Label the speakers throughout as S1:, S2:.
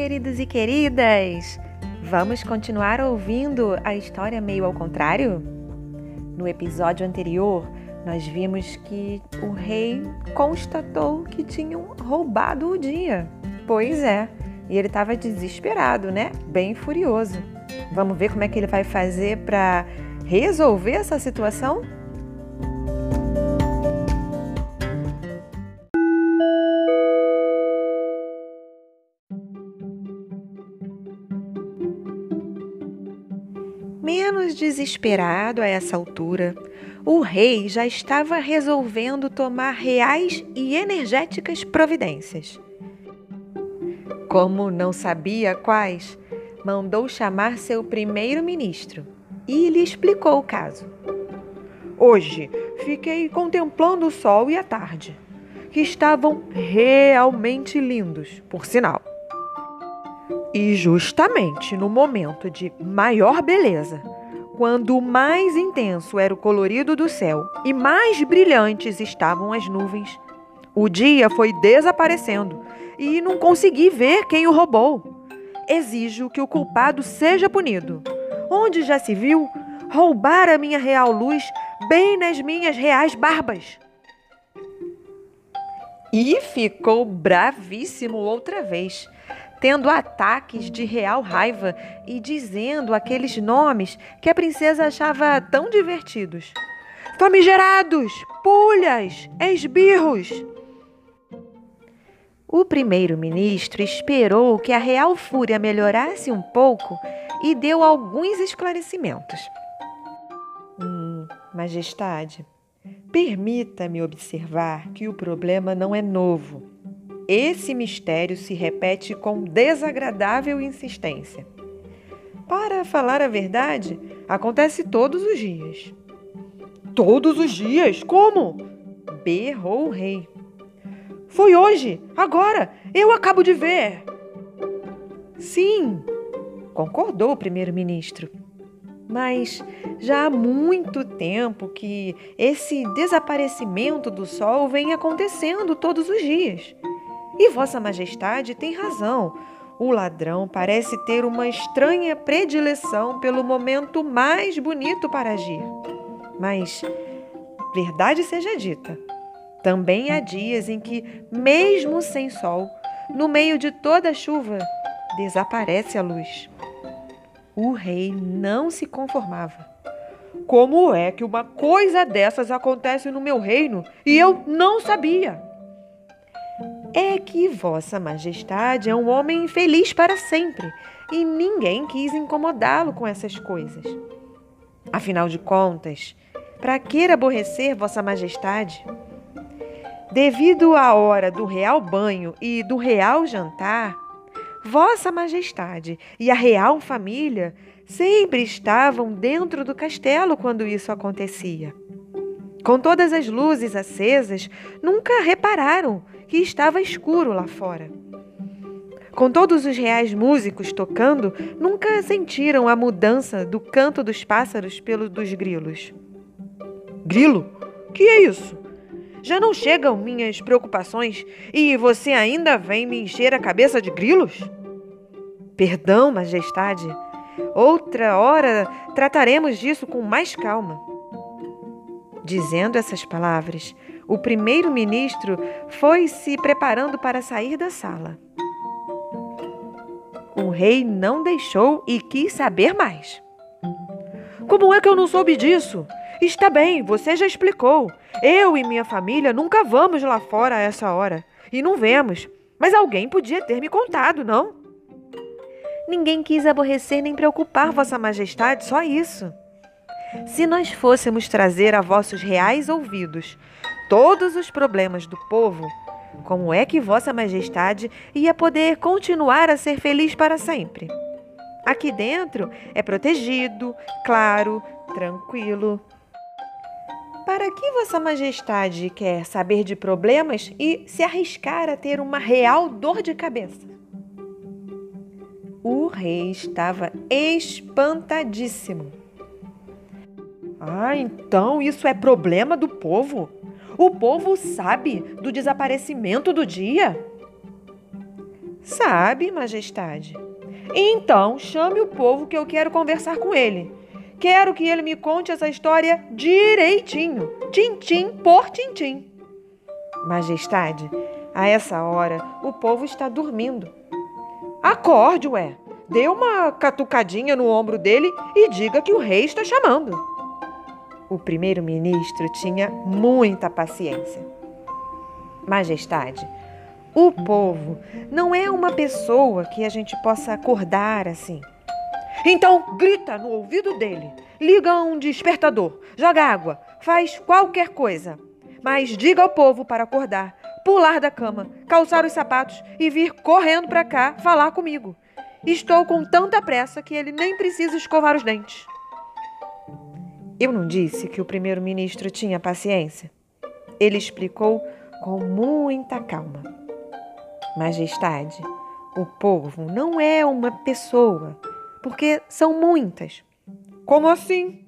S1: queridos e queridas! Vamos continuar ouvindo a história meio ao contrário? No episódio anterior, nós vimos que o rei constatou que tinham roubado o dia. Pois é, e ele estava desesperado, né? Bem furioso. Vamos ver como é que ele vai fazer para resolver essa situação? Desesperado a essa altura, o rei já estava resolvendo tomar reais e energéticas providências. Como não sabia quais, mandou chamar seu primeiro-ministro e lhe explicou o caso. Hoje fiquei contemplando o sol e a tarde, que estavam realmente lindos, por sinal. E justamente no momento de maior beleza, quando mais intenso era o colorido do céu e mais brilhantes estavam as nuvens, o dia foi desaparecendo e não consegui ver quem o roubou. Exijo que o culpado seja punido onde já se viu roubar a minha real luz bem nas minhas reais barbas. E ficou bravíssimo outra vez, tendo ataques de real raiva e dizendo aqueles nomes que a princesa achava tão divertidos: famigerados, pulhas, esbirros. O primeiro-ministro esperou que a real fúria melhorasse um pouco e deu alguns esclarecimentos. Hum, Majestade, permita-me observar que o problema não é novo. Esse mistério se repete com desagradável insistência. Para falar a verdade, acontece todos os dias. Todos os dias? Como? berrou o rei. Foi hoje, agora, eu acabo de ver. Sim, concordou o primeiro-ministro. Mas já há muito tempo que esse desaparecimento do sol vem acontecendo todos os dias. E Vossa Majestade tem razão. O ladrão parece ter uma estranha predileção pelo momento mais bonito para agir. Mas, verdade seja dita, também há dias em que, mesmo sem sol, no meio de toda a chuva, desaparece a luz. O rei não se conformava. Como é que uma coisa dessas acontece no meu reino e eu não sabia? É que Vossa Majestade é um homem infeliz para sempre e ninguém quis incomodá-lo com essas coisas. Afinal de contas, para que aborrecer Vossa Majestade? Devido à hora do real banho e do real jantar, Vossa Majestade e a real família sempre estavam dentro do castelo quando isso acontecia. Com todas as luzes acesas, nunca repararam que estava escuro lá fora. Com todos os reais músicos tocando, nunca sentiram a mudança do canto dos pássaros pelo dos grilos. Grilo? Que é isso? Já não chegam minhas preocupações e você ainda vem me encher a cabeça de grilos? Perdão, Majestade. Outra hora trataremos disso com mais calma. Dizendo essas palavras, o primeiro-ministro foi se preparando para sair da sala. O rei não deixou e quis saber mais. Como é que eu não soube disso? Está bem, você já explicou. Eu e minha família nunca vamos lá fora a essa hora. E não vemos. Mas alguém podia ter me contado, não? Ninguém quis aborrecer nem preocupar Vossa Majestade, só isso. Se nós fôssemos trazer a vossos reais ouvidos todos os problemas do povo, como é que Vossa Majestade ia poder continuar a ser feliz para sempre? Aqui dentro é protegido, claro, tranquilo. Para que Vossa Majestade quer saber de problemas e se arriscar a ter uma real dor de cabeça? O rei estava espantadíssimo. Ah, então isso é problema do povo? O povo sabe do desaparecimento do dia? Sabe, Majestade. Então, chame o povo que eu quero conversar com ele. Quero que ele me conte essa história direitinho, tintim por tintim. Majestade, a essa hora o povo está dormindo. Acorde, ué. Dê uma catucadinha no ombro dele e diga que o rei está chamando. O primeiro-ministro tinha muita paciência. Majestade, o povo não é uma pessoa que a gente possa acordar assim. Então grita no ouvido dele, liga um despertador, joga água, faz qualquer coisa. Mas diga ao povo para acordar, pular da cama, calçar os sapatos e vir correndo para cá falar comigo. Estou com tanta pressa que ele nem precisa escovar os dentes. Eu não disse que o primeiro-ministro tinha paciência? Ele explicou com muita calma. Majestade, o povo não é uma pessoa, porque são muitas. Como assim?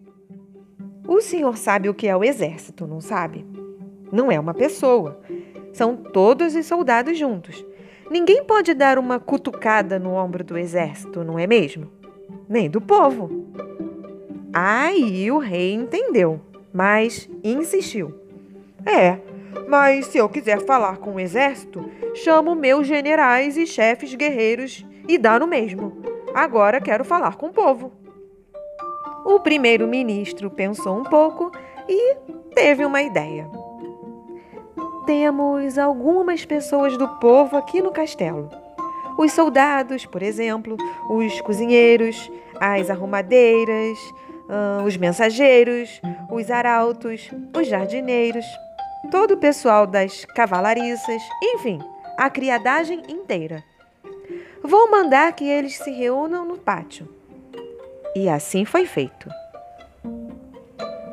S1: O senhor sabe o que é o exército, não sabe? Não é uma pessoa. São todos os soldados juntos. Ninguém pode dar uma cutucada no ombro do exército, não é mesmo? Nem do povo. Aí o rei entendeu, mas insistiu. É, mas se eu quiser falar com o exército, chamo meus generais e chefes guerreiros e dá no mesmo. Agora quero falar com o povo. O primeiro-ministro pensou um pouco e teve uma ideia. Temos algumas pessoas do povo aqui no castelo. Os soldados, por exemplo, os cozinheiros, as arrumadeiras, uh, os mensageiros, os arautos, os jardineiros todo o pessoal das cavalariças, enfim, a criadagem inteira. Vou mandar que eles se reúnam no pátio. E assim foi feito.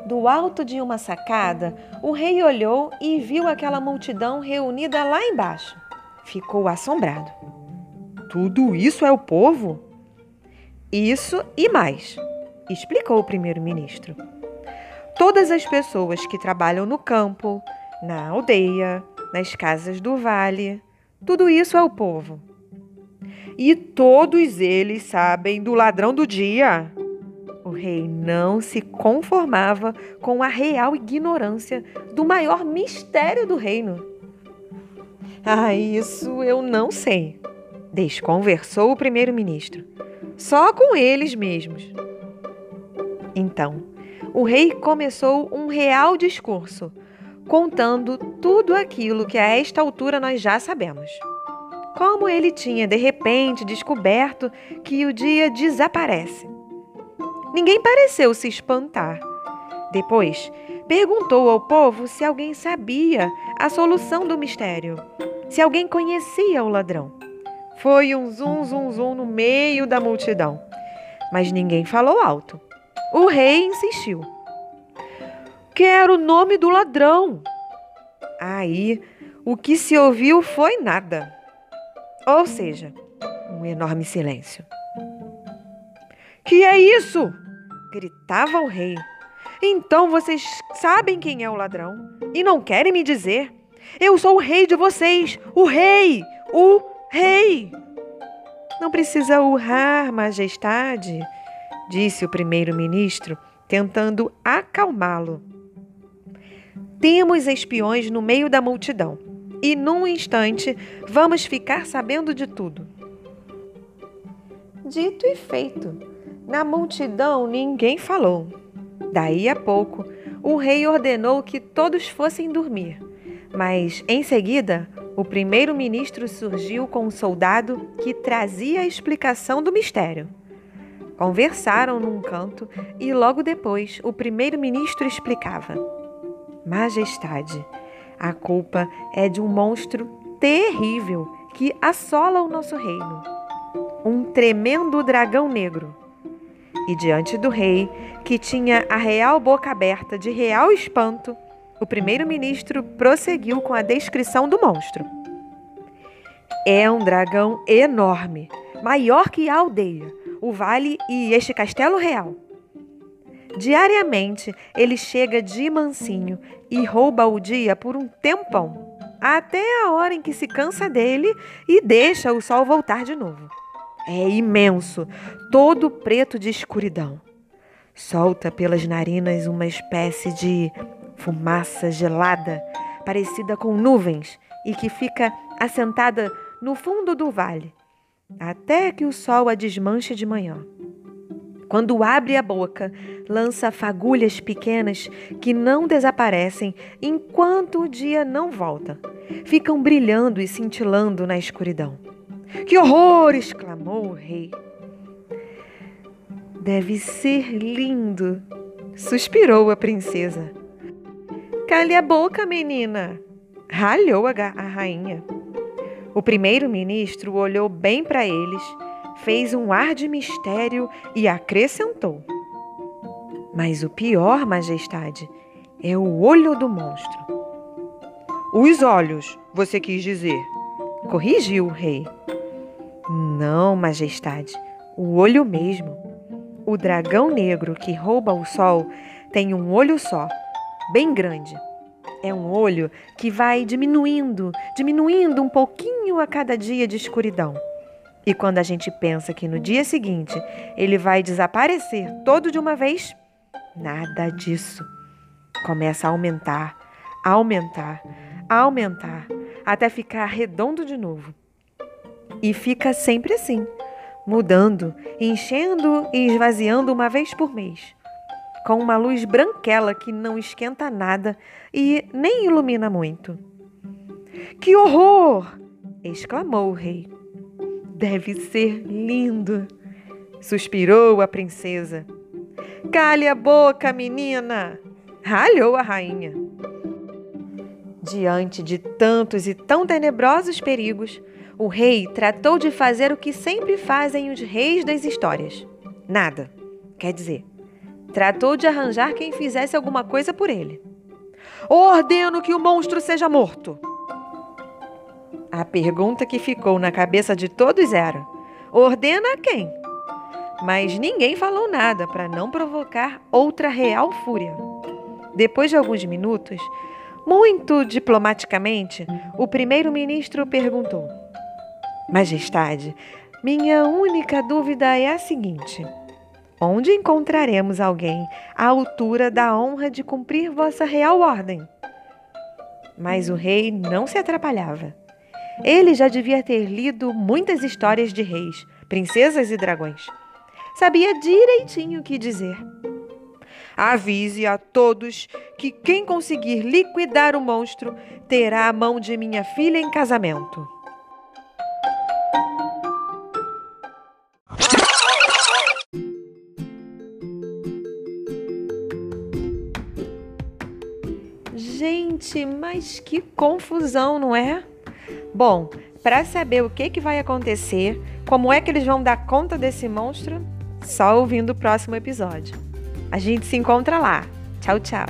S1: Do alto de uma sacada, o rei olhou e viu aquela multidão reunida lá embaixo. Ficou assombrado. Tudo isso é o povo? Isso e mais, explicou o primeiro-ministro. Todas as pessoas que trabalham no campo, na aldeia, nas casas do vale. Tudo isso é o povo. E todos eles sabem do ladrão do dia. O rei não se conformava com a real ignorância do maior mistério do reino. Ah, isso eu não sei, desconversou o primeiro-ministro. Só com eles mesmos. Então, o rei começou um real discurso contando tudo aquilo que a esta altura nós já sabemos. Como ele tinha de repente descoberto que o dia desaparece. Ninguém pareceu se espantar. Depois, perguntou ao povo se alguém sabia a solução do mistério, se alguém conhecia o ladrão. Foi um zum, zum, zum no meio da multidão, mas ninguém falou alto. O rei insistiu. Quero o nome do ladrão. Aí, o que se ouviu foi nada. Ou seja, um enorme silêncio. Que é isso? gritava o rei. Então vocês sabem quem é o ladrão e não querem me dizer? Eu sou o rei de vocês, o rei, o rei. Não precisa urrar, majestade, disse o primeiro-ministro, tentando acalmá-lo. Temos espiões no meio da multidão e, num instante, vamos ficar sabendo de tudo. Dito e feito. Na multidão ninguém falou. Daí a pouco, o rei ordenou que todos fossem dormir. Mas, em seguida, o primeiro-ministro surgiu com um soldado que trazia a explicação do mistério. Conversaram num canto e, logo depois, o primeiro-ministro explicava. Majestade, a culpa é de um monstro terrível que assola o nosso reino. Um tremendo dragão negro. E diante do rei, que tinha a real boca aberta de real espanto, o primeiro-ministro prosseguiu com a descrição do monstro. É um dragão enorme, maior que a aldeia, o vale e este castelo real. Diariamente ele chega de mansinho e rouba o dia por um tempão. até a hora em que se cansa dele e deixa o sol voltar de novo. É imenso, todo preto de escuridão. Solta pelas narinas uma espécie de fumaça gelada, parecida com nuvens, e que fica assentada no fundo do vale, até que o sol a desmanche de manhã. Quando abre a boca, lança fagulhas pequenas que não desaparecem enquanto o dia não volta. Ficam brilhando e cintilando na escuridão. Que horror! exclamou o rei. Deve ser lindo, suspirou a princesa. Cale a boca, menina, ralhou a, a rainha. O primeiro-ministro olhou bem para eles, fez um ar de mistério e acrescentou: Mas o pior, majestade, é o olho do monstro. Os olhos, você quis dizer, corrigiu o rei. Não, majestade, o olho mesmo. O dragão negro que rouba o sol tem um olho só, bem grande. É um olho que vai diminuindo, diminuindo um pouquinho a cada dia de escuridão. E quando a gente pensa que no dia seguinte ele vai desaparecer todo de uma vez, nada disso. Começa a aumentar, aumentar, aumentar, até ficar redondo de novo. E fica sempre assim, mudando, enchendo e esvaziando uma vez por mês, com uma luz branquela que não esquenta nada e nem ilumina muito. Que horror! exclamou o rei. Deve ser lindo, suspirou a princesa. Cale a boca, menina! ralhou a rainha. Diante de tantos e tão tenebrosos perigos, o rei tratou de fazer o que sempre fazem os reis das histórias: nada. Quer dizer, tratou de arranjar quem fizesse alguma coisa por ele. Ordeno que o monstro seja morto. A pergunta que ficou na cabeça de todos era: ordena a quem? Mas ninguém falou nada para não provocar outra real fúria. Depois de alguns minutos, muito diplomaticamente, o primeiro-ministro perguntou: Majestade, minha única dúvida é a seguinte: onde encontraremos alguém à altura da honra de cumprir vossa real ordem? Mas o rei não se atrapalhava. Ele já devia ter lido muitas histórias de reis, princesas e dragões. Sabia direitinho o que dizer. Avise a todos que quem conseguir liquidar o monstro terá a mão de minha filha em casamento. Gente, mas que confusão, não é? Bom, para saber o que, que vai acontecer, como é que eles vão dar conta desse monstro, só ouvindo o próximo episódio. A gente se encontra lá. Tchau, tchau.